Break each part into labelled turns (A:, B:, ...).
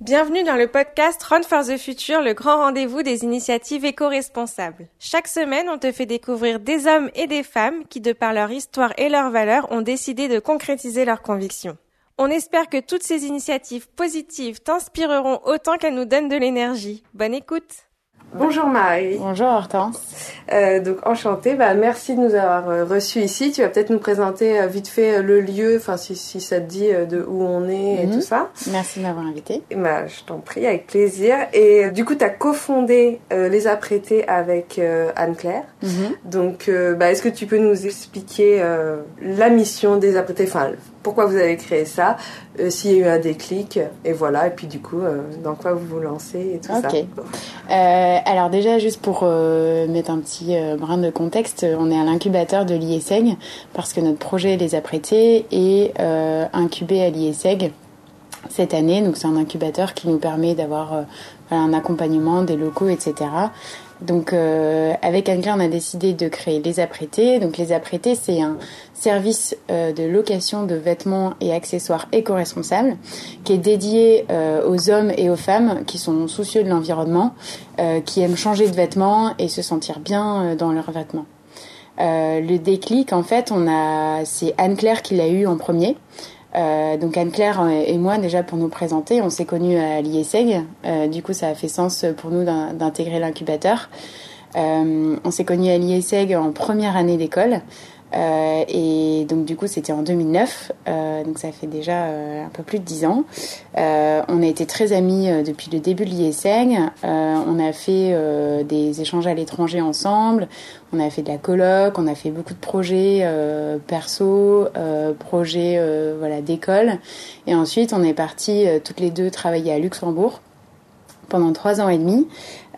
A: Bienvenue dans le podcast Run for the Future, le grand rendez-vous des initiatives éco-responsables. Chaque semaine, on te fait découvrir des hommes et des femmes qui, de par leur histoire et leurs valeurs, ont décidé de concrétiser leurs convictions. On espère que toutes ces initiatives positives t'inspireront autant qu'elles nous donnent de l'énergie. Bonne écoute Bonjour Marie.
B: Bonjour Hortense.
A: Euh, donc enchantée. Bah, merci de nous avoir euh, reçus ici. Tu vas peut-être nous présenter euh, vite fait euh, le lieu, enfin si, si, ça te dit de où on est et mhm. tout ça.
B: Merci de m'avoir invité.
A: Bah, je t'en prie, avec plaisir. Et du coup, tu as cofondé Les Apprêtés avec Anne-Claire. Mhm. Donc, bah, est-ce que tu peux nous expliquer la mission des Apprêtés, enfin pourquoi vous avez créé ça, euh, s'il y a eu un déclic, et voilà, et puis du coup, euh, dans quoi vous vous lancez et tout ça.
B: Euh, alors déjà, juste pour mettre un petit brin de contexte, on est à l'incubateur de l'IESEG, parce que notre projet Les Apprêtés est incubé à l'IESEG cette année, donc c'est un incubateur qui nous permet d'avoir un accompagnement des locaux, etc. Donc euh, avec Anne-Claire, on a décidé de créer Les Apprêtés. Donc Les Apprêtés, c'est un service euh, de location de vêtements et accessoires éco-responsables qui est dédié euh, aux hommes et aux femmes qui sont soucieux de l'environnement, qui aiment changer de vêtements et se sentir bien dans leurs vêtements. le déclic, en fait, on a, c'est Anne-Claire qui l'a eu en premier. Euh, donc Anne-Claire et moi, déjà pour nous présenter, on s'est connus à l'IESEG. Euh, du coup, ça a fait sens pour nous d'intégrer l'incubateur. Euh, on s'est connus à l'IESEG en première année d'école. Euh, et donc du coup c'était en 2009, euh, donc ça fait déjà euh, un peu plus de 10 ans. on a été très amis depuis le début de l'ISEG. on a fait des échanges à l'étranger ensemble. On a fait de la coloc, on a fait beaucoup de projets perso, projets voilà d'école. Et ensuite on est partis toutes les deux travailler à Luxembourg pendant trois ans et demi.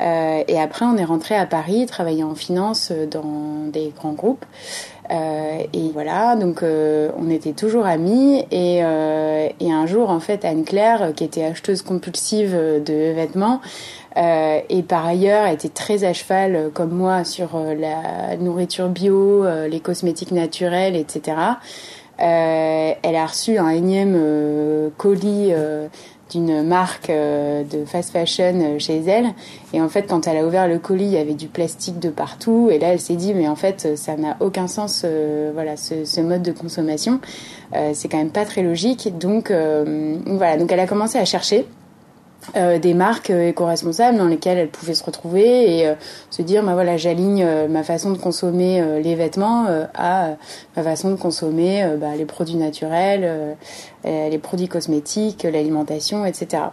B: Et après, on est rentré à Paris, travailler en finance dans des grands groupes. Euh, et voilà, donc euh, on était toujours amis. Et, euh, et un jour, en fait, Anne-Claire, qui était acheteuse compulsive de vêtements, et par ailleurs était très à cheval, comme moi, sur la nourriture bio, les cosmétiques naturels, etc. elle a reçu un énième colis d'une marque euh, de fast fashion euh, chez elle. Et en fait, quand elle a ouvert le colis, il y avait du plastique de partout. Et là, elle s'est dit, mais en fait, ça n'a aucun sens, euh, voilà, ce, ce, mode de consommation. c'est quand même pas très logique. Donc, voilà. Donc, elle a commencé à chercher. Euh, des marques euh, éco-responsables dans lesquelles elle pouvait se retrouver et euh, se dire bah voilà j'aligne ma façon de consommer les vêtements à ma façon de consommer bah, les produits naturels les produits cosmétiques l'alimentation etc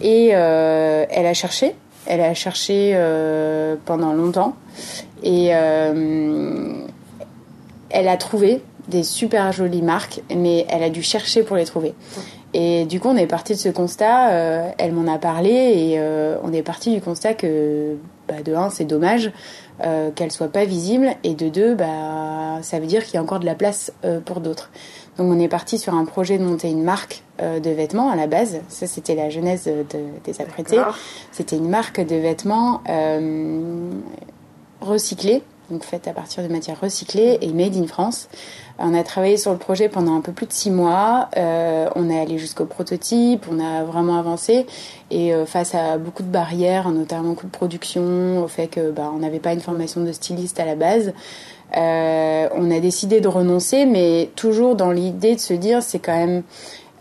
B: et elle a cherché. Elle a cherché pendant longtemps. Et elle a trouvé des super jolies marques mais elle a dû chercher pour les trouver et du coup, on est parti de ce constat. Euh, elle m'en a parlé et euh, on est parti du constat que, bah, de un, c'est dommage euh, qu'elle soit pas visible, et de deux, bah, ça veut dire qu'il y a encore de la place euh, pour d'autres. Donc, on est parti sur un projet de monter une marque euh, de vêtements à la base. Ça, c'était la genèse de, des apprêtés. C'était une marque de vêtements recyclés donc faite à partir de matières recyclées et made in France. On a travaillé sur le projet pendant un peu plus de six mois. Euh, on est allé jusqu'au prototype, on a vraiment avancé et euh, face à beaucoup de barrières, notamment coût de production, au fait que bah, n'avait pas une formation de styliste à la base. Euh, on a décidé de renoncer, mais toujours dans l'idée de se dire c'est quand même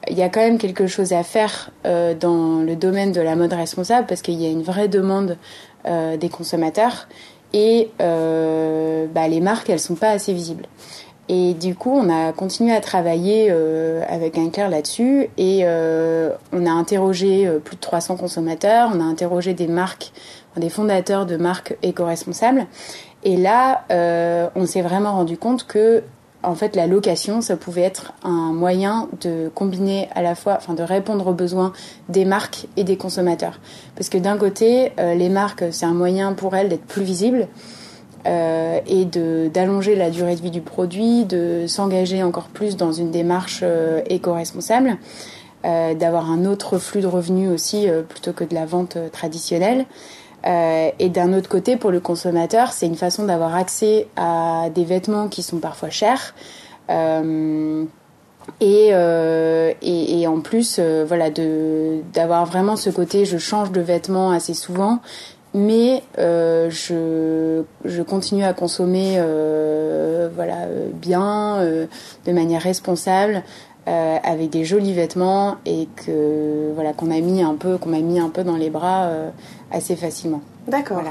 B: il y a quand même quelque chose à faire euh, dans le domaine de la mode responsable parce qu'il y a une vraie demande euh, des consommateurs et euh, bah, les marques elles sont pas assez visibles. Et du coup, on a continué à travailler euh, avec un clair là-dessus et euh, on a interrogé euh, plus de 300 consommateurs, on a interrogé des marques, des fondateurs de marques éco-responsables. Et là, euh, on s'est vraiment rendu compte que en fait, la location, ça pouvait être un moyen de combiner à la fois, enfin, de répondre aux besoins des marques et des consommateurs. Parce que d'un côté, euh, les marques, c'est un moyen pour elles d'être plus visibles euh, et d'allonger la durée de vie du produit, de s'engager encore plus dans une démarche euh, éco-responsable, euh, d'avoir un autre flux de revenus aussi plutôt que de la vente traditionnelle. Euh, et d'un autre côté, pour le consommateur, c'est une façon d'avoir accès à des vêtements qui sont parfois chers. Euh, Et, euh, et, et, en plus, voilà, d'avoir vraiment ce côté, je change de vêtements assez souvent, mais je, je continue à consommer, voilà, bien, de manière responsable, avec des jolis vêtements et que voilà qu'on a mis un peu, qu'on m'a mis un peu dans les bras assez facilement.
C: D'accord.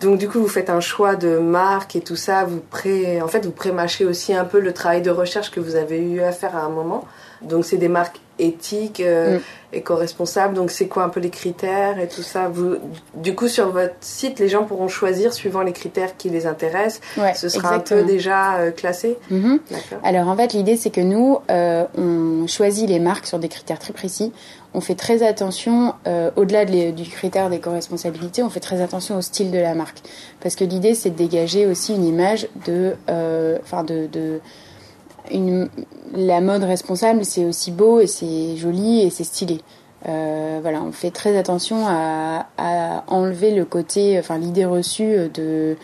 C: Donc du coup, vous faites un choix de marque et tout ça. Vous pré, en fait, vous prémâchez aussi un peu le travail de recherche que vous avez eu à faire à un moment. Donc c'est des marques éthiques, euh, mm. éco-responsables. Donc c'est quoi un peu les critères et tout ça? Vous, Du coup, sur votre site, les gens pourront choisir suivant les critères qui les intéressent. Ce sera un peu déjà euh, classé?
B: Mm-hmm. Alors en fait, l'idée c'est que nous, euh, on choisit les marques sur des critères très précis on fait très attention, euh, au-delà du critère d'éco-responsabilité, on fait très attention au style de la marque. Parce que l'idée, c'est de dégager aussi une image de. Euh, enfin, de. Une, la mode responsable, c'est aussi beau et c'est joli et c'est stylé. Euh, voilà, on fait très attention à, enlever le côté, enfin l'idée reçue de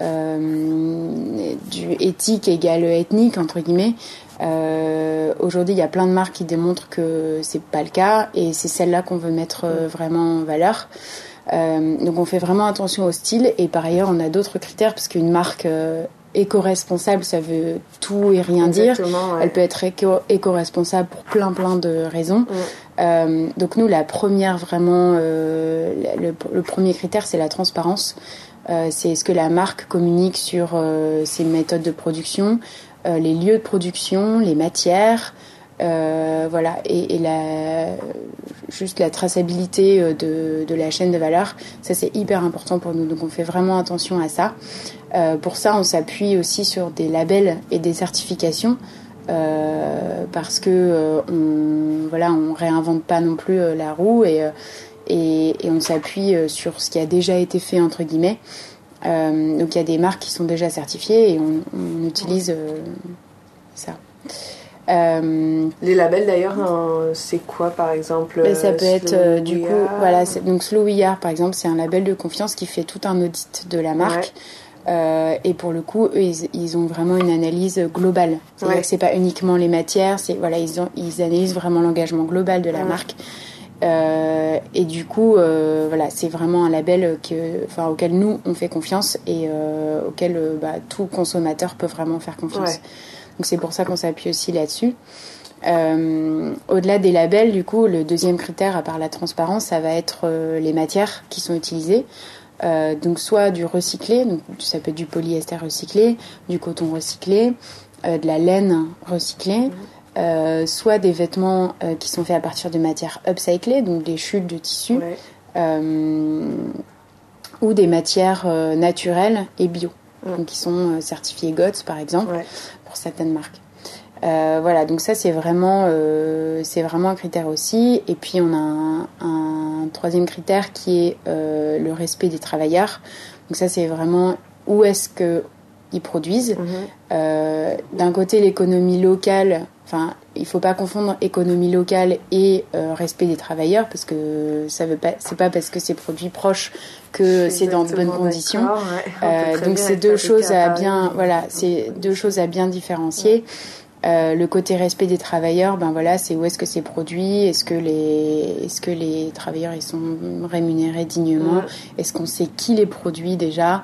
B: du éthique égale ethnique entre guillemets. Euh, Aujourd'hui, il y a plein de marques qui démontrent que c'est pas le cas et c'est celle-là qu'on veut mettre euh, vraiment en valeur. Euh, donc on fait vraiment attention au style et par ailleurs on a d'autres critères parce qu'une marque euh, éco-responsable ça veut tout et rien dire. Elle peut être éco-responsable pour plein plein de raisons. Euh, donc nous la première vraiment le, le, premier critère c'est la transparence. c'est ce que la marque communique sur ses méthodes de production, euh, les lieux de production, les matières, euh, voilà, et, la, juste la traçabilité euh, de, de, la chaîne de valeur, ça c'est hyper important pour nous, donc on fait vraiment attention à ça. pour ça, on s'appuie aussi sur des labels et des certifications. parce que on voilà on réinvente pas non plus la roue et, et, et on s'appuie sur ce qui a déjà été fait entre guillemets euh, donc il y a des marques qui sont déjà certifiées et on, utilise euh, ça.
C: Euh, les labels d'ailleurs, c'est quoi par exemple
B: ben, Ça peut être du coup, voilà, donc Slow We par exemple, c'est un label de confiance qui fait tout un audit de la marque. et pour le coup, eux, ils, ont vraiment une analyse globale. C'est-à-dire que c'est pas uniquement les matières, c'est voilà, ils, ont, ils analysent vraiment l'engagement global de la marque. Euh, et du coup, euh, voilà, c'est vraiment un label que, enfin, auquel nous on fait confiance et euh, auquel euh, bah, tout consommateur peut vraiment faire confiance. Donc c'est pour ça qu'on s'appuie aussi là-dessus. Euh, au-delà des labels, du coup, le deuxième critère, à part la transparence, ça va être les matières qui sont utilisées. donc soit du recyclé, donc ça peut être du polyester recyclé, du coton recyclé, de la laine recyclée. Euh, soit des vêtements euh, qui sont faits à partir de matières upcyclées, donc des chutes de tissu, euh, ou des matières naturelles et bio, donc qui sont certifiées GOTS par exemple, certaines marques. voilà, donc ça c'est vraiment, c'est vraiment un critère aussi. Et puis on a un, un troisième critère qui est le respect des travailleurs. Donc ça c'est vraiment où est-ce que ils produisent. Mhm. D'un côté l'économie locale Enfin, il faut pas confondre économie locale et euh, respect des travailleurs parce que ça veut pas, c'est pas parce que c'est produit proche que c'est dans de bonnes conditions. Euh, donc c'est deux choses à bien, voilà, c'est deux choses à bien différencier. Euh, le côté respect des travailleurs, ben voilà, c'est où est-ce que c'est produit, est-ce que les, est-ce que les travailleurs ils sont rémunérés dignement, est-ce qu'on sait qui les produit déjà.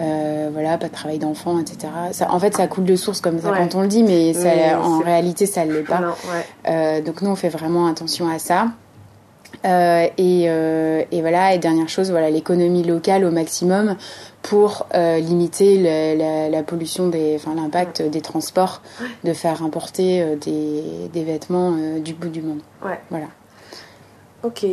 B: Euh, voilà, pas de travail d'enfant, etc. Ça, en fait, ça coule de source comme ça quand on le dit, mais, en réalité, ça ne l'est pas. Euh, donc nous, on fait vraiment attention à ça. Euh, et, et, voilà, et dernière chose, voilà, l'économie locale au maximum pour limiter la, pollution des, enfin l'impact des transports, de faire importer des, des vêtements du bout du monde. Voilà.
C: Ok.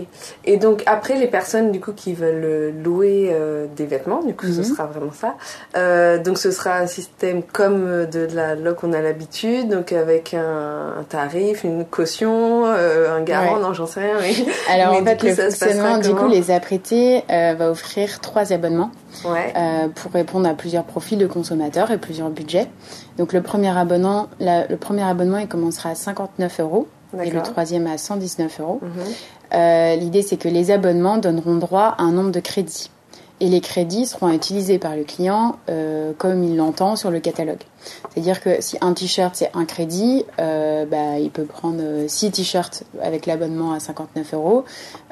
C: Et donc après les personnes du coup qui veulent euh, louer euh, des vêtements, du coup ce mhm. sera vraiment ça. Euh, donc ce sera un système comme de la loc qu'on a l'habitude, donc avec un, tarif, une caution, un garant, non j'en sais rien. Mais,
B: Alors en fait le fonctionnement, du coup les apprêtés va offrir trois abonnements ouais. pour répondre à plusieurs profils de consommateurs et plusieurs budgets. Donc le premier abonnement, le premier abonnement il commencera à 59 euros et le troisième à 119 euros. Mhm. Euh, l'idée, c'est que les abonnements donneront droit à un nombre de crédits. Et les crédits seront utilisés par le client comme il l'entend sur le catalogue. C'est-à-dire que si un t-shirt c'est un crédit, euh, bah, il peut prendre 6 t-shirts avec l'abonnement à 59 euros.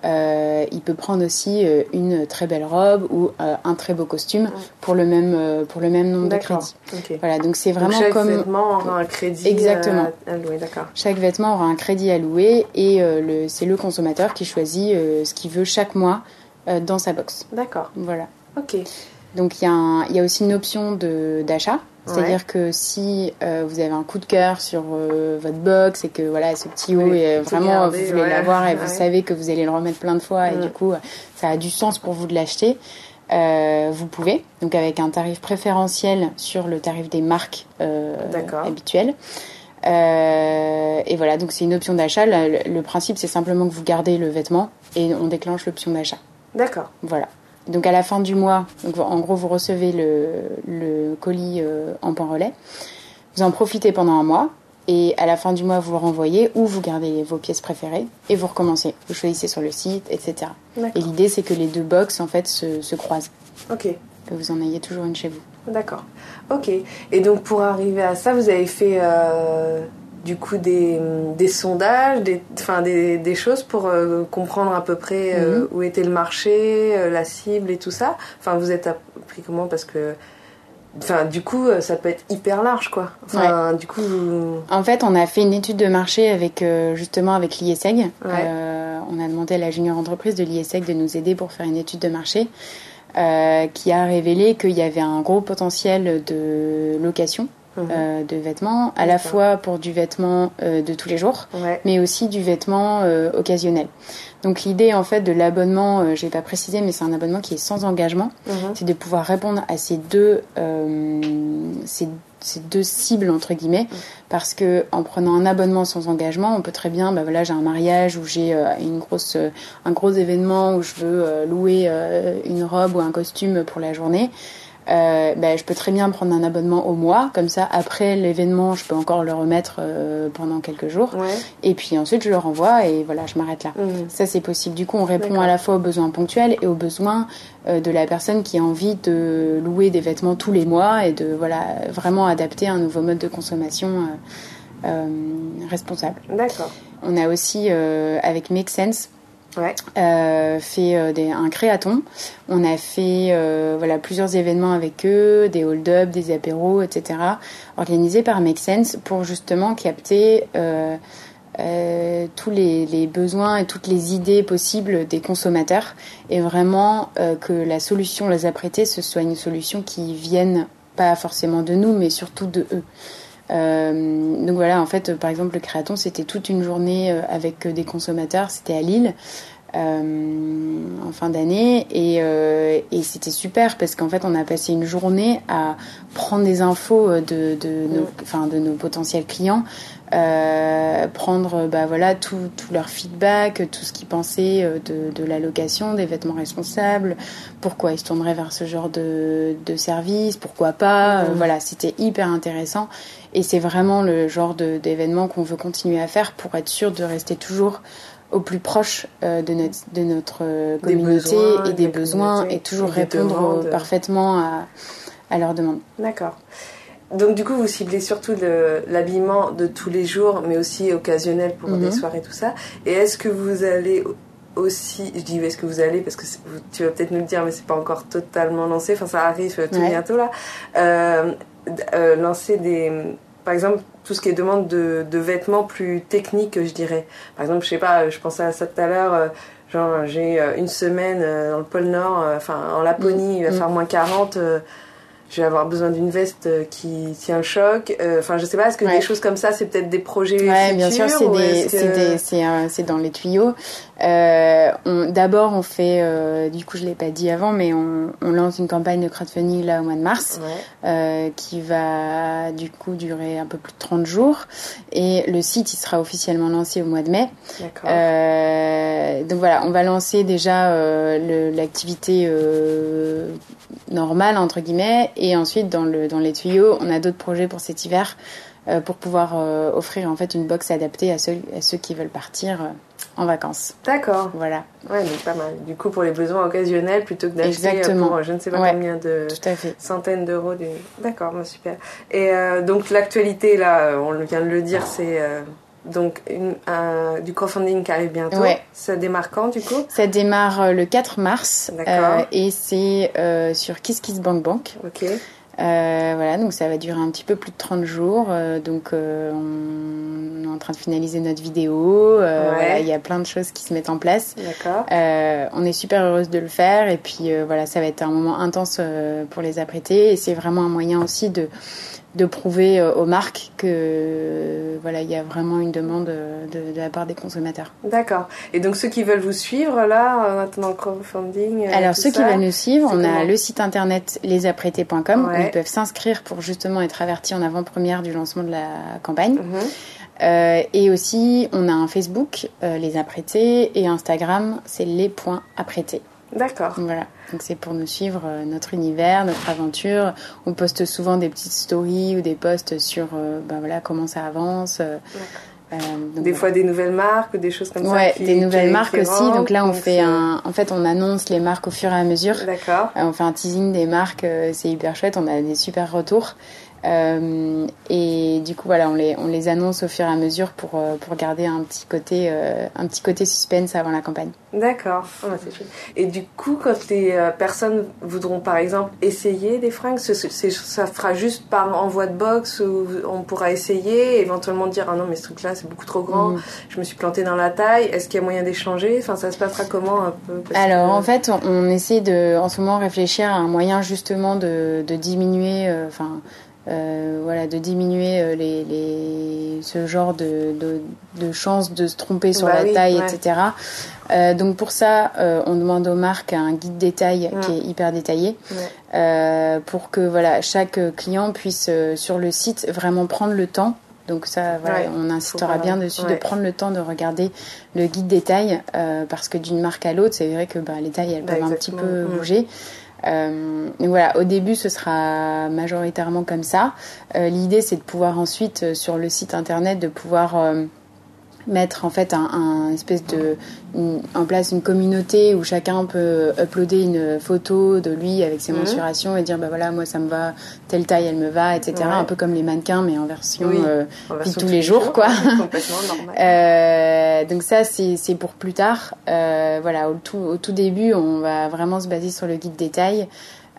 B: Euh, il peut prendre aussi euh, une très belle robe ou un très beau costume pour le même pour le même nombre de crédits. Voilà, donc c'est vraiment
C: chaque
B: comme
C: chaque vêtement aura un crédit
B: exactement.
C: à louer, d'accord.
B: Chaque vêtement aura un crédit à louer et c'est le consommateur qui choisit ce qu'il veut chaque mois dans sa box.
C: D'accord.
B: Voilà.
C: Ok.
B: Donc il y, y, a aussi une option d'achat c'est-à-dire que si euh, vous avez un coup de cœur sur euh, votre box et que voilà ce petit haut vraiment vous voulez l'avoir et vous savez que vous allez le remettre plein de fois et du coup ça a du sens pour vous de l'acheter, euh, vous pouvez donc avec un tarif préférentiel sur le tarif des marques habituelles. et voilà, donc c'est une option d'achat. Le, le, principe, c'est simplement que vous gardez le vêtement et on déclenche l'option d'achat.
C: D'accord.
B: Voilà. Donc à la fin du mois, donc en gros vous recevez le, colis euh, en point relais. Vous en profitez pendant un mois et à la fin du mois vous le renvoyez ou vous gardez vos pièces préférées et vous recommencez. Vous choisissez sur le site, etc. Et l'idée c'est que les deux box en fait se, croisent.
C: Ok.
B: Que vous en ayez toujours une chez vous.
C: D'accord. Ok. Et donc pour arriver à ça, vous avez fait euh, du coup des, des sondages, des, enfin des, des choses pour euh, comprendre à peu près euh, mhm. où était le marché, euh, la cible et tout ça. Enfin, vous êtes appris comment? Parce que, enfin, du coup, ça peut être hyper large, quoi. Enfin, du coup.
B: En fait, on a fait une étude de marché avec justement avec l'IESEG. on a demandé à la junior entreprise de l'IESEG de nous aider pour faire une étude de marché. qui a révélé qu'il y avait un gros potentiel de location. Euh, de vêtements, à la fois pour du vêtement euh, de tous les jours, mais aussi du vêtement euh, occasionnel. Donc l'idée en fait de l'abonnement, j'ai pas précisé, mais c'est un abonnement qui est sans engagement, mhm. c'est de pouvoir répondre à ces deux, ces, ces, deux cibles entre guillemets, mhm. parce que en prenant un abonnement sans engagement, on peut très bien, bah voilà, j'ai un mariage ou j'ai une grosse, un gros événement où je veux louer une robe ou un costume pour la journée euh, ben, je peux très bien prendre un abonnement au mois, comme ça après l'événement, je peux encore le remettre euh, pendant quelques jours. Et puis ensuite, je le renvoie et voilà, je m'arrête là. Mmh. Ça, c'est possible. Du coup, on répond à la fois aux besoins ponctuels et aux besoins euh, de la personne qui a envie de louer des vêtements tous les mois et de voilà vraiment adapter un nouveau mode de consommation euh, responsable.
C: D'accord.
B: On a aussi avec Make Sense ouais. euh, fait euh, des, un créaton. On a fait euh, voilà plusieurs événements avec eux, des hold-up, des apéros, etc. organisés par Make Sense pour justement capter euh, euh, tous les, les, besoins et toutes les idées possibles des consommateurs et vraiment euh, que la solution les apprêter ce soit une solution qui vienne pas forcément de nous mais surtout de eux. Euh, donc voilà, en fait, par exemple, le Créaton, c'était toute une journée euh, avec des consommateurs, c'était à Lille. Euh, en fin d'année. Et, euh, et c'était super parce qu'en fait on a passé une journée à prendre des infos de, de, nos, enfin, de nos potentiels clients euh, prendre bah, voilà tout, tout, leur feedback, tout ce qu'ils pensaient de, de la location, des vêtements responsables, pourquoi ils se tourneraient vers ce genre de, de service, pourquoi pas. voilà, c'était hyper intéressant. Et c'est vraiment le genre d'événement qu'on veut continuer à faire pour être sûr de rester toujours au plus proche euh, de notre, de notre euh, communauté et des besoins et toujours répondre parfaitement à, à leurs demandes.
C: D'accord. Donc du coup, vous ciblez surtout l'habillement de tous les jours, mais aussi occasionnel pour des mhm. soirées, tout ça. Et est-ce que vous allez aussi, je dis est-ce que vous allez, parce que tu vas peut-être nous le dire, mais c'est pas encore totalement lancé, enfin ça arrive tout bientôt là, euh, lancer des par exemple, tout ce qui est demande de, vêtements plus techniques, je dirais. Par exemple, je sais pas, je pensais à ça tout à l'heure, euh, genre j'ai euh, une semaine euh, dans le pôle Nord, enfin en Laponie, il va mm. faire moins 40 je vais avoir besoin d'une veste qui tient le choc. Enfin, je sais pas, est-ce que des choses comme ça, c'est peut-être des projets
B: ouais, bien sûr, c'est dans les tuyaux. Euh, D'abord, on fait, euh, du coup, je l'ai pas dit avant, mais on, on, lance une campagne de crowdfunding là au mois de mars, euh, qui va du coup durer un peu plus de 30 jours, et le site il sera officiellement lancé au mois de mai. Euh, donc voilà, on va lancer déjà euh, l'activité euh, normale entre guillemets, et ensuite dans le dans les tuyaux, on a d'autres projets pour cet hiver. pour pouvoir offrir en fait une box adaptée à ceux, à ceux qui veulent partir en vacances.
C: D'accord.
B: Voilà.
C: Ouais, donc pas mal. Du coup, pour les besoins occasionnels, plutôt que d'acheter pour je ne sais pas combien de centaines d'euros. D'accord, super. Et donc l'actualité, là, on vient de le dire, c'est donc une, du crowdfunding qui arrive bientôt. Ça démarre quand du coup?
B: Ça démarre euh, le 4 mars euh, et c'est euh, sur KissKissBankBank.
C: Ok.
B: voilà, donc ça va durer un petit peu plus de 30 jours. donc on est en train de finaliser notre vidéo. il y a plein de choses qui se mettent en place.
C: D'accord.
B: on est super heureuse de le faire et puis voilà, ça va être un moment intense pour les apprêter et c'est vraiment un moyen aussi de de prouver euh, aux marques que voilà il y a vraiment une demande euh, de, la part des consommateurs.
C: D'accord. Et donc ceux qui veulent vous suivre là en attendant le crowdfunding.
B: Euh, Alors ceux qui veulent nous suivre, on a le site internet lesapprêtés.com où ils peuvent s'inscrire pour justement être avertis en avant-première du lancement de la campagne. Mhm. et aussi, on a un Facebook, Les Apprêtés, et Instagram, c'est les points apprêtés.
C: D'accord.
B: Voilà. Donc c'est pour nous suivre euh, notre univers, notre aventure. On poste souvent des petites stories ou des posts sur euh, ben voilà, comment ça avance. Euh,
C: des fois des nouvelles marques, des choses comme ça.
B: Ouais, des nouvelles marques aussi. Donc là, on fait un. En fait, on annonce les marques au fur et à mesure.
C: D'accord.
B: on fait un teasing des marques. c'est hyper chouette. On a des super retours. Euh, et du coup, voilà, on les, on les annonce au fur et à mesure pour, euh, pour garder un petit, côté, euh, un petit côté suspense avant la campagne.
C: D'accord, oh, Et du coup, quand les personnes voudront par exemple essayer des fringues, ça fera juste par envoi de box où on pourra essayer, éventuellement dire Ah non, mais ce truc-là c'est beaucoup trop grand, mm. je me suis plantée dans la taille, est-ce qu'il y a moyen d'échanger? Enfin, ça se passera comment un peu?
B: Alors en fait, on, essaie de, en ce moment, réfléchir à un moyen justement de, de diminuer. Enfin, euh, voilà, de diminuer euh, les, les, ce genre de, de, de chances de se tromper sur bah la taille, etc. Euh, donc pour ça, euh, on demande aux marques un guide détail qui est hyper détaillé euh, pour que voilà chaque client puisse sur le site vraiment prendre le temps. Donc ça, voilà, on insistera bien dessus de prendre le temps de regarder le guide détail parce que d'une marque à l'autre, c'est vrai que bah, les tailles elles peuvent un petit peu mm. bouger. Euh, voilà, au début, ce sera majoritairement comme ça. Euh, l'idée, c'est de pouvoir ensuite, euh, sur le site internet, de pouvoir mettre en fait un, espèce de en place une communauté où chacun peut uploader une photo de lui avec ses mhm. mensurations et dire bah voilà moi ça me va telle taille elle me va etc un peu comme les mannequins mais en version, euh, tous les jours, quoi.
C: Complètement normal.
B: euh, donc ça c'est pour plus tard. Euh, voilà au tout au tout début on va vraiment se baser sur le guide détail.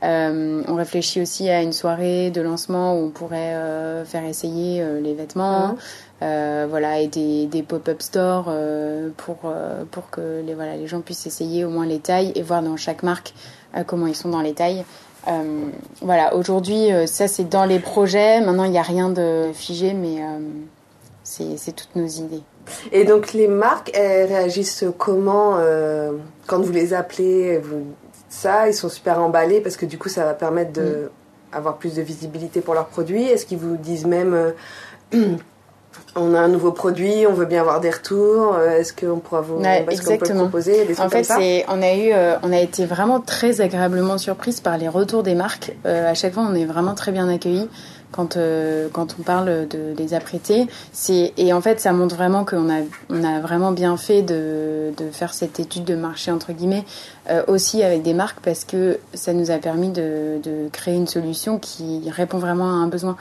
B: Euh, on réfléchit aussi à une soirée de lancement où on pourrait euh, faire essayer euh, les vêtements. Euh, voilà, et des, des pop-up stores euh, pour, euh, pour que les, voilà, les gens puissent essayer au moins les tailles et voir dans chaque marque comment ils sont dans les tailles. voilà, aujourd'hui, ça c'est dans les projets. Maintenant, il n'y a rien de figé, mais c'est toutes nos idées.
C: Et donc, les marques, elles réagissent comment quand vous les appelez vous, Ça, ils sont super emballés parce que du coup, ça va permettre d'avoir mm. plus de visibilité pour leurs produits. Est-ce qu'ils vous disent même on a un nouveau produit, on veut bien avoir des retours. Euh, est-ce qu'on pourra vous proposer des
B: En fait, c'est on a eu, euh, on a été vraiment très agréablement surprise par les retours des marques. Euh, à chaque fois, on est vraiment très bien accueillis quand quand on parle de des apprêtés. C'est et en fait, ça montre vraiment qu'on a on a vraiment bien fait de de faire cette étude de marché entre guillemets aussi avec des marques parce que ça nous a permis de de créer une solution qui répond vraiment à un besoin.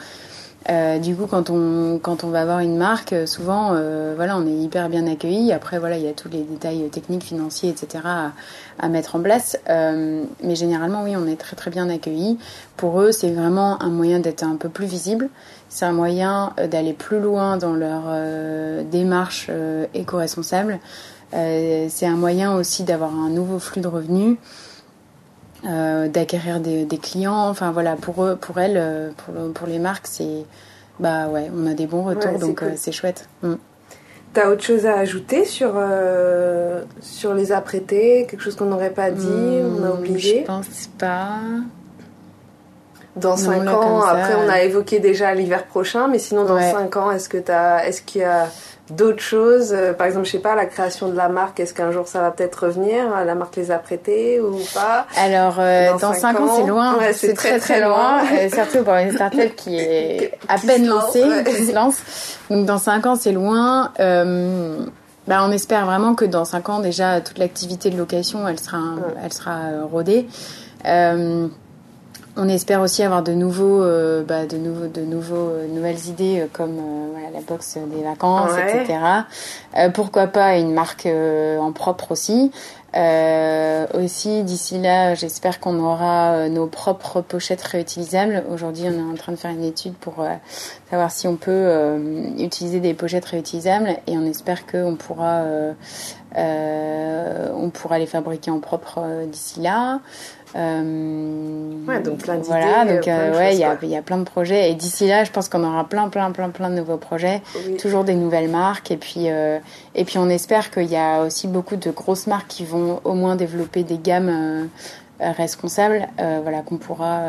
B: Euh, du coup, quand on quand on va avoir une marque, euh, souvent, euh, voilà, on est hyper bien accueilli. Après, voilà, il y a tous les détails techniques, financiers, etc. à, à mettre en place. Euh, mais généralement, oui, on est très très bien accueilli. Pour eux, c'est vraiment un moyen d'être un peu plus visible. C'est un moyen euh, d'aller plus loin dans leur démarche éco-responsable. c'est un moyen aussi d'avoir un nouveau flux de revenus. Euh, d'acquérir des, des, clients. Enfin voilà, pour eux, pour elles, pour, pour les marques, c'est bah ouais, on a des bons retours, donc euh, c'est chouette. Mm.
C: T'as autre chose à ajouter sur euh, sur les apprêtés? Quelque chose qu'on n'aurait pas dit, on a mm, oublié?
B: Je pense pas.
C: Dans 5 ans, après on a évoqué déjà l'hiver prochain, mais sinon dans 5 ans, est-ce que t'as, est-ce qu'il y a d'autres choses euh, Par exemple, je sais pas, la création de la marque, est-ce qu'un jour ça va peut-être revenir La marque les a prêtés ou pas?
B: Alors, euh, dans 5 ans, c'est loin. c'est très, très, loin. Euh, surtout pour une startup qui est à peine lancée, qui se lance. Donc dans 5 ans, c'est loin. Bah, on espère vraiment que dans 5 ans, déjà, toute l'activité de location, elle sera, elle sera rodée. Euh, on espère aussi avoir de nouveaux, euh, bah, de nouveaux, de nouveaux, euh, nouvelles idées euh, comme voilà, la box des vacances, etc. pourquoi pas une marque en propre aussi. aussi, d'ici là, j'espère qu'on aura nos propres pochettes réutilisables. Aujourd'hui, on est en train de faire une étude pour savoir si on peut utiliser des pochettes réutilisables et on espère qu'on pourra, on pourra les fabriquer en propre d'ici là.
C: Euh, ouais, donc plein d'idées.
B: Voilà, donc euh, ouais, il y a, y a plein de projets. Et d'ici là, je pense qu'on aura plein, plein, plein, plein de nouveaux projets, toujours des nouvelles marques. Et puis, euh, et puis on espère qu'il y a aussi beaucoup de grosses marques qui vont au moins développer des gammes responsables, voilà, qu'on pourra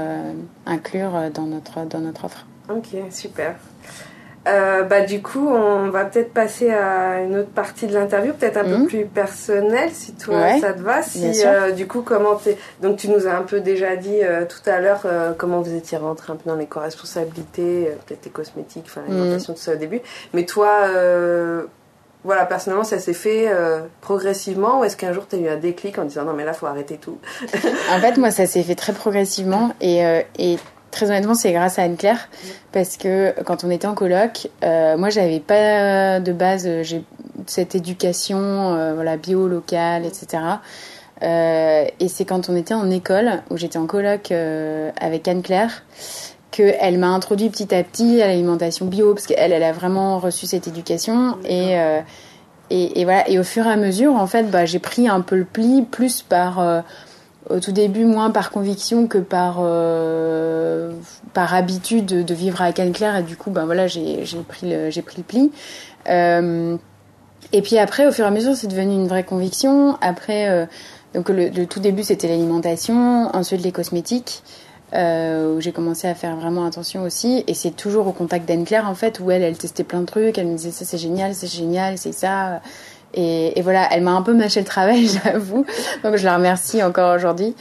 B: inclure dans notre, dans notre offre.
C: Ok, super. Euh, bah, du coup, on va peut-être passer à une autre partie de l'interview, peut-être un peu mhm. plus personnelle, si toi ça te va. Si, euh, du coup, comment t'es... Donc, tu nous as un peu déjà dit euh, tout à l'heure comment vous étiez rentré un peu dans les co-responsabilités, peut-être les cosmétiques, enfin, l'alimentation, mhm. tout ça au début. Mais toi, voilà, personnellement, ça s'est fait progressivement ou est-ce qu'un jour tu as eu un déclic en disant non, mais là, faut arrêter tout?
B: En fait, moi, ça s'est fait très progressivement et, et très honnêtement, c'est grâce à Anne-Claire. Parce que quand on était en coloc, euh, moi, j'avais pas de base euh, j'ai cette éducation euh, voilà, bio, locale, etc. et c'est quand on était en école, où j'étais en coloc avec Anne-Claire, qu'elle m'a introduit petit à petit à l'alimentation bio, parce qu'elle, elle a vraiment reçu cette éducation. Et, et, et, voilà. Et au fur et à mesure, en fait, bah, j'ai pris un peu le pli, plus par au tout début moins par conviction que par euh, par habitude de, vivre avec Anne Claire et du coup ben voilà j'ai pris le le pli. Euh, et puis après au fur et à mesure c'est devenu une vraie conviction. Après euh, donc le, tout début c'était l'alimentation ensuite les cosmétiques où j'ai commencé à faire vraiment attention aussi. Et c'est toujours au contact d'Anne Claire en fait où elle elle testait plein de trucs. Elle me disait ça c'est génial c'est génial c'est ça et, et, voilà, elle m'a un peu mâché le travail, j'avoue. Donc je la remercie encore aujourd'hui.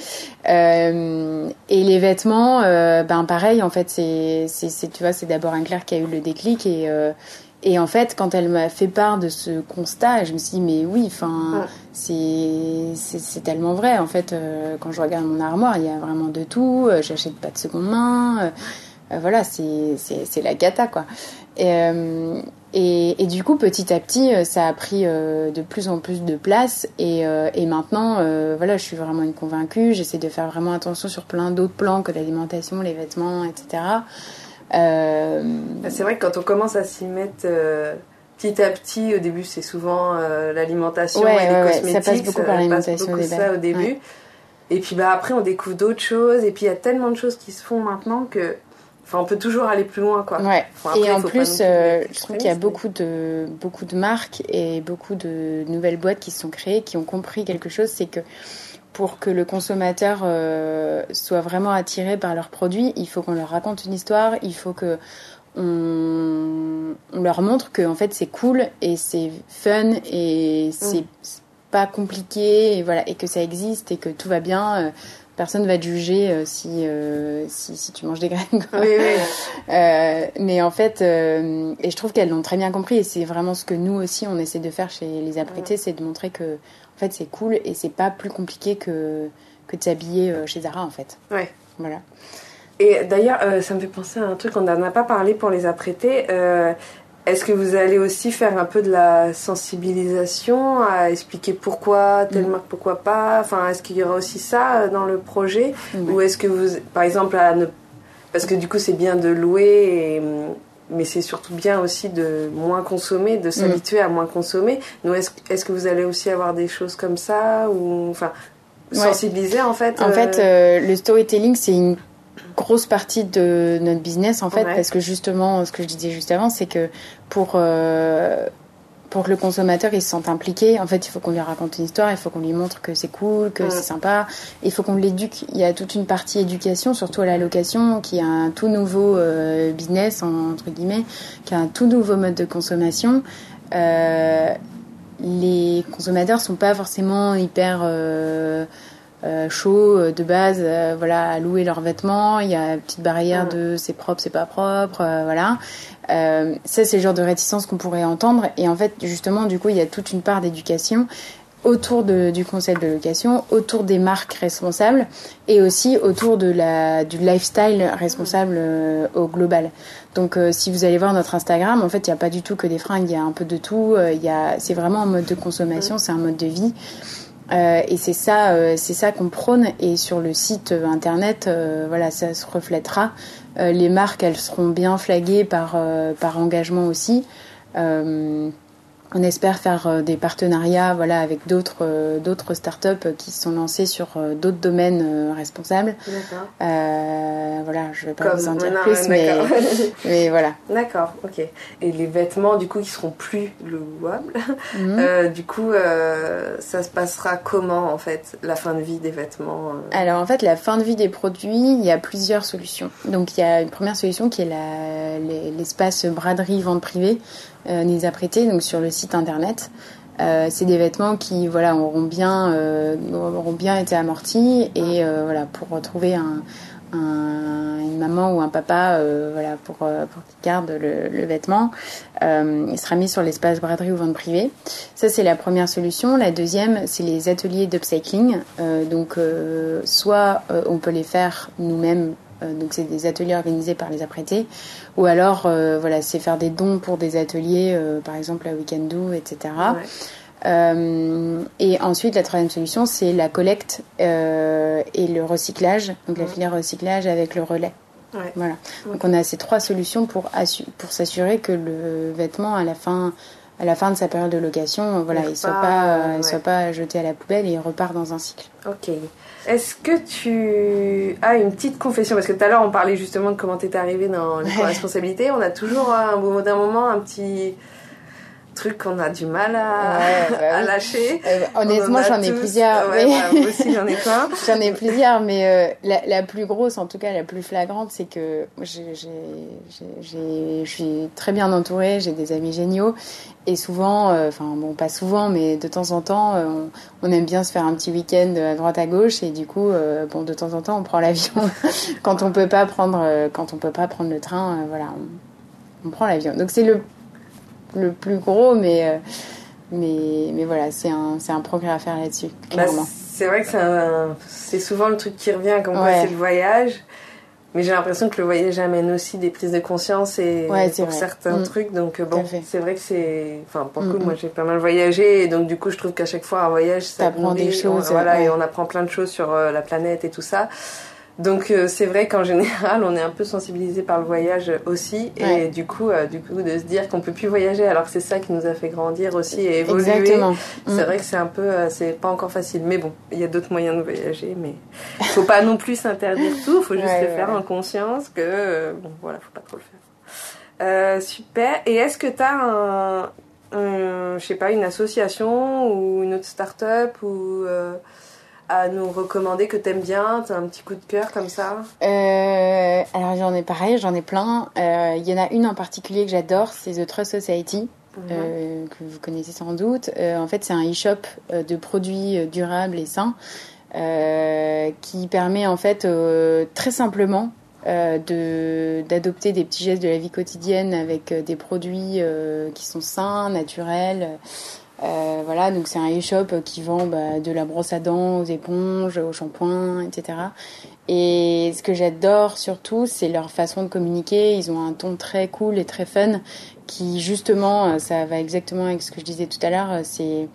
B: Euh, et les vêtements, euh, ben pareil, en fait, c'est, c'est, tu vois, c'est d'abord un Claire qui a eu le déclic et euh, et en fait, quand elle m'a fait part de ce constat, je me suis dit mais oui, enfin, c'est, c'est, tellement vrai. En fait, quand je regarde mon armoire, il y a vraiment de tout. J'achète pas de seconde main. voilà, c'est, c'est, c'est la cata quoi. Et, et, et, du coup, petit à petit, euh, ça a pris euh, de plus en plus de place. Et, euh, et maintenant, voilà, je suis vraiment une convaincue. J'essaie de faire vraiment attention sur plein d'autres plans que l'alimentation, les vêtements, etc.
C: C'est vrai que quand on commence à s'y mettre petit à petit, au début, c'est souvent l'alimentation et les cosmétiques. Ça passe beaucoup par l'alimentation. ça au début. Et puis bah après, on découvre d'autres choses. Et puis il y a tellement de choses qui se font maintenant que Enfin, on peut toujours aller plus loin, quoi.
B: Ouais. et en plus, euh, je trouve qu'il y a beaucoup de, beaucoup de marques et beaucoup de nouvelles boîtes qui se sont créées, qui ont compris quelque chose, c'est que pour que le consommateur euh, soit vraiment attiré par leurs produits, il faut qu'on leur raconte une histoire, il faut que on, leur montre que en fait c'est cool et c'est fun et c'est mm. pas compliqué et voilà et que ça existe et que tout va bien. Euh, personne va te juger euh, si, euh, si, si, tu manges des graines. Oui, oui. Euh, mais en fait, et je trouve qu'elles l'ont très bien compris, et c'est vraiment ce que nous aussi on essaie de faire chez les apprêtés, c'est de montrer que en fait c'est cool et c'est pas plus compliqué que, que de s'habiller chez Zara en fait.
C: Ouais. Voilà. Et d'ailleurs, ça me fait penser à un truc, on n'en a pas parlé pour les apprêtés. Est-ce que vous allez aussi faire un peu de la sensibilisation, à expliquer pourquoi telle mm. marque, pourquoi pas? Enfin, est-ce qu'il y aura aussi ça euh, dans le projet? Ou est-ce que vous, par exemple, à ne... parce que du coup c'est bien de louer, mais c'est surtout bien aussi de moins consommer, de s'habituer à moins consommer. Nous, est-ce est que vous allez aussi avoir des choses comme ça ou enfin sensibiliser en fait
B: En fait, euh, le storytelling c'est une grosse partie de notre business en fait parce que justement ce que je disais juste avant c'est que pour euh, pour que le consommateur il se sente impliqué, en fait, il faut qu'on lui raconte une histoire, il faut qu'on lui montre que c'est cool, que c'est sympa, il faut qu'on l'éduque. Il y a toute une partie éducation, surtout à la location, qui est un tout nouveau euh, business entre guillemets, qui est un tout nouveau mode de consommation. Euh, les consommateurs sont pas forcément hyper euh, euh, chaud euh, de base, euh, voilà, à louer leurs vêtements. Il y a une petite barrière de c'est propre, c'est pas propre, voilà. ça, c'est le genre de réticence qu'on pourrait entendre. Et en fait, justement, du coup, il y a toute une part d'éducation autour de, du concept de location, autour des marques responsables et aussi autour de la, du lifestyle responsable au global. Donc si vous allez voir notre Instagram, en fait, il n'y a pas du tout que des fringues, il y a un peu de tout. Il y a, c'est vraiment un mode de consommation, c'est un mode de vie. Euh, et c'est ça, euh, c'est ça qu'on prône. Et sur le site euh, internet, voilà, ça se reflètera. les marques, elles seront bien flaguées par par engagement aussi on espère faire euh, des partenariats voilà, avec d'autres euh, d'autres startups qui se sont lancées sur euh, d'autres domaines responsables. D'accord. voilà, je ne vais pas vous en dire plus, mais, voilà.
C: D'accord, ok. Et les vêtements, du coup, qui seront plus louables, mhm. du coup, ça se passera comment, en fait, la fin de vie des vêtements
B: Alors, en fait, la fin de vie des produits, il y a plusieurs solutions. Donc, il y a une première solution qui est l'espace braderie vente privée euh, les apprêter donc sur le site internet. Euh, c'est des vêtements qui voilà auront bien euh, auront bien été amortis et voilà pour retrouver un, une maman ou un papa voilà pour pour qu'ils gardent le, le vêtement il sera mis sur l'espace braderie ou vente privée ça c'est la première solution la deuxième c'est les ateliers d'upcycling donc soit on peut les faire nous-mêmes euh, donc c'est des ateliers organisés par les apprêtés. Ou alors, euh, voilà, c'est faire des dons pour des ateliers, euh, par exemple à Weekendoo, etc. et ensuite, la troisième solution, c'est la collecte et le recyclage, donc la filière recyclage avec le relais. Voilà. Donc on a ces trois solutions pour, pour s'assurer que le vêtement à la fin à la fin de sa période de location, voilà, il ne soit pas, soit pas jeté à la poubelle et il repart dans un cycle.
C: Ok. Est-ce que tu as une petite confession? Parce que tout à l'heure, on parlait justement de comment tu es arrivé dans les responsabilités. On a toujours, un bout d'un moment, un petit truc qu'on a du mal à, bah lâcher.
B: Euh, honnêtement, j'en ai plusieurs.
C: Ouais, moi aussi, j'en ai plein.
B: j'en ai plusieurs, mais euh, la, la, plus grosse, en tout cas la plus flagrante, c'est que je suis très bien entourée, j'ai des amis géniaux, et souvent, euh, enfin bon, pas souvent, mais de temps en temps, on, on, aime bien se faire un petit week-end à droite à gauche, et du coup, bon, de temps en temps, on prend l'avion quand on peut pas prendre, quand on peut pas prendre le train, voilà. On, on prend l'avion. Donc c'est le le plus gros, mais, euh, mais, mais voilà, c'est un, un progrès à faire là-dessus, bah, clairement.
C: c'est vrai que c'est souvent le truc qui revient, comme quoi c'est le voyage. Mais j'ai l'impression que le voyage amène aussi des prises de conscience et pour certains mm. trucs. Donc bon, c'est vrai que c'est. Enfin, pour le coup, moi j'ai pas mal voyagé et donc du coup, je trouve qu'à chaque fois un voyage,
B: ça apprend des choses.
C: voilà, et on apprend plein de choses sur euh, la planète et tout ça. Donc euh, c'est vrai qu'en général, on est un peu sensibilisé par le voyage aussi, et du coup, euh, du coup, de se dire qu'on peut plus voyager, alors que c'est ça qui nous a fait grandir aussi et évoluer. Exactement. C'est mm. vrai que c'est un peu, euh, c'est pas encore facile, mais bon, il y a d'autres moyens de voyager, mais faut pas non plus s'interdire tout, faut juste le faire en conscience que bon, voilà, faut pas trop le faire. super. Et est-ce que tu as un, un, je sais pas, une association ou une autre start-up ou à nous recommander que t'aimes bien T'as un petit coup de cœur comme ça
B: euh, Alors j'en ai pareil, j'en ai plein. Euh, il y en a une en particulier que j'adore, c'est The Trust Society. Mhm. Euh, que vous connaissez sans doute. en fait, c'est un e-shop de produits durables et sains qui permet en fait très simplement de d'adopter des petits gestes de la vie quotidienne avec des produits qui sont sains, naturels euh, voilà, donc c'est un e-shop qui vend bah, de la brosse à dents aux éponges, aux shampoings, etc. Et ce que j'adore surtout, c'est leur façon de communiquer. Ils ont un ton très cool et très fun qui justement, euh, ça va exactement avec ce que je disais tout à l'heure, euh, c'est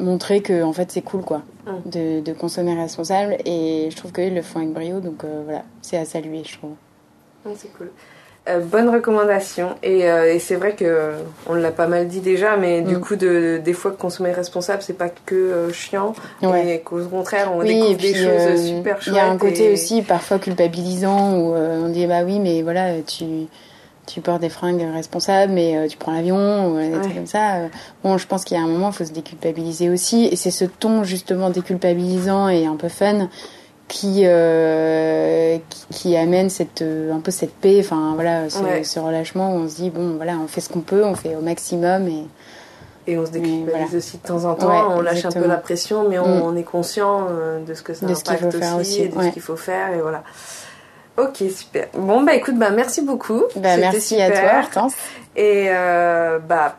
B: montrer que en fait c'est cool quoi de, de, consommer responsable et je trouve qu'ils le font avec brio donc voilà c'est à saluer je trouve
C: c'est cool euh, bonne recommandation et, euh, et c'est vrai que euh, on l'a pas mal dit déjà mais du mm. coup de, des fois consommer responsable c'est pas que chiant et qu'au contraire on découvre des choses super chouettes
B: il y a un côté aussi parfois culpabilisant où on dit bah oui mais voilà tu tu portes des fringues responsables, mais euh, tu prends l'avion ou des
C: Ouais.
B: trucs comme ça. euh, bon, je pense qu'il y a un moment, il faut se déculpabiliser aussi. Et c'est ce ton justement déculpabilisant et un peu fun qui euh, qui, qui amène cette euh, un peu cette paix. Enfin voilà, ce,
C: Ouais.
B: ce relâchement où on se dit bon voilà, on fait ce qu'on peut, on fait au maximum et
C: Et on se déculpabilise
B: voilà.
C: aussi de temps en temps,
B: Ouais,
C: on lâche un peu
B: exactement.
C: la pression, mais on,
B: Mm.
C: on est conscient euh, de ce que ça
B: De ce qu'il
C: impacte
B: faut faire
C: aussi,
B: aussi,
C: et de
B: ouais.
C: ce qu'il faut faire, et voilà. Ok, super. Bon, bah écoute, bah merci beaucoup.
B: bah, merci à
C: super.
B: toi Hortense.
C: Et euh, bah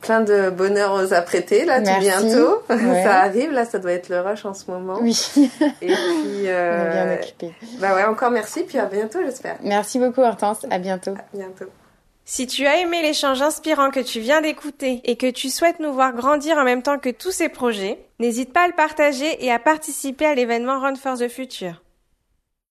C: plein de bonheur aux apprêtés, là, tout
B: Merci.
C: bientôt.
B: Ouais.
C: ça arrive, là, ça doit être le rush en ce moment.
B: Oui,
C: Et puis,
B: on est
C: euh,
B: bien occupé.
C: bah ouais, encore merci, puis à bientôt, j'espère.
B: Merci beaucoup Hortense, à bientôt.
C: À bientôt.
A: Si tu as aimé l'échange inspirant que tu viens d'écouter et que tu souhaites nous voir grandir en même temps que tous ces projets, n'hésite pas à le partager et à participer à l'événement Run for the Future.